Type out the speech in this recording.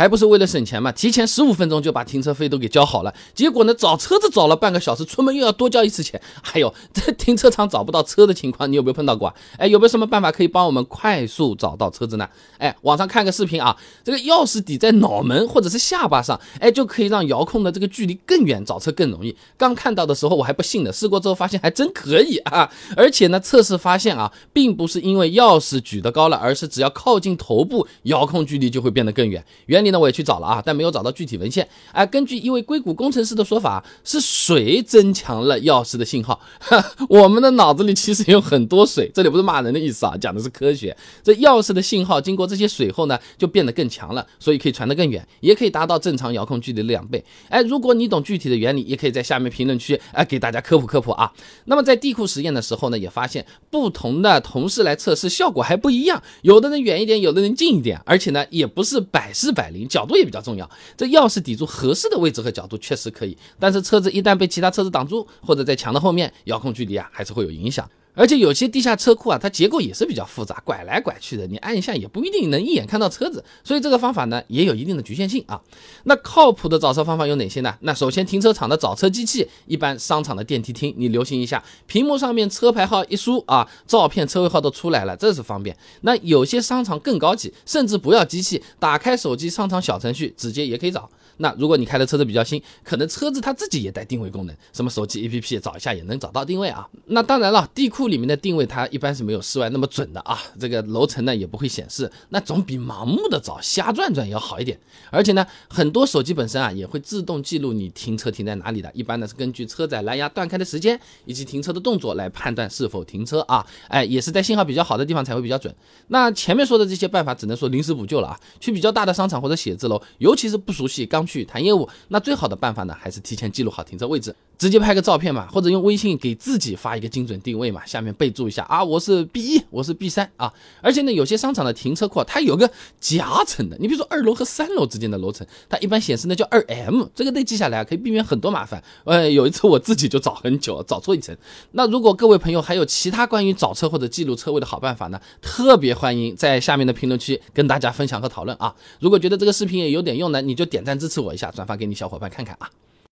还不是为了省钱嘛？提前十五分钟就把停车费都给交好了，结果呢，找车子找了半个小时，出门又要多交一次钱。还有 这停车场找不到车的情况，你有没有碰到过？哎，有没有什么办法可以帮我们快速找到车子呢？哎，网上看个视频啊，这个钥匙抵在脑门或者是下巴上，哎，就可以让遥控的这个距离更远，找车更容易。刚看到的时候我还不信呢，试过之后发现还真可以啊！而且呢，测试发现啊，并不是因为钥匙举得高了，而是只要靠近头部，遥控距离就会变得更远。原理呢，我也去找了啊，但没有找到具体文献。哎，根据一位硅谷工程师的说法，是水增强了钥匙的信号。我们的脑子里其实有很多水，这里不是骂人的意思啊，讲的是科学。这钥匙的信号经过这些水后呢，就变得更强了，所以可以传得更远，也可以达到正常遥控距离的两倍。哎，如果你懂具体的原理，也可以在下面评论区哎给大家科普科普啊。那么在地库实验的时候呢，也发现不同的同事来测试效果还不一样，有的人远一点，有的人近一点，而且呢也不是百试百灵，角度也比较重要。这钥匙抵住合适的位置和角度确实可以，但是车子一旦被其他车子挡住，或者在墙的后面，遥控距离啊还是会有影响。而且有些地下车库啊，它结构也是比较复杂，拐来拐去的，你按一下也不一定能一眼看到车子，所以这个方法呢也有一定的局限性啊。那靠谱的找车方法有哪些呢？那首先停车场的找车机器，一般商场的电梯厅，你留心一下，屏幕上面车牌号一输啊，照片车位号都出来了，这是方便。那有些商场更高级，甚至不要机器，打开手机商场小程序，直接也可以找。那如果你开的车子比较新，可能车子它自己也带定位功能，什么手机 APP 找一下也能找到定位啊。那当然了，地库里面的定位它一般是没有室外那么准的啊，这个楼层呢也不会显示，那总比盲目的找瞎转转要好一点。而且呢，很多手机本身啊也会自动记录你停车停在哪里的，一般呢是根据车载蓝牙断开的时间以及停车的动作来判断是否停车啊。哎，也是在信号比较好的地方才会比较准。那前面说的这些办法只能说临时补救了啊，去比较大的商场或者写字楼，尤其是不熟悉刚。去谈业务，那最好的办法呢，还是提前记录好停车位置，直接拍个照片嘛，或者用微信给自己发一个精准定位嘛，下面备注一下啊，我是 B 一，我是 B 三啊。而且呢，有些商场的停车库它有个夹层的，你比如说二楼和三楼之间的楼层，它一般显示呢叫二 M，这个得记下来啊，可以避免很多麻烦。呃，有一次我自己就找很久，找错一层。那如果各位朋友还有其他关于找车或者记录车位的好办法呢，特别欢迎在下面的评论区跟大家分享和讨论啊。如果觉得这个视频也有点用呢，你就点赞支持。我一下，转发给你小伙伴看看啊。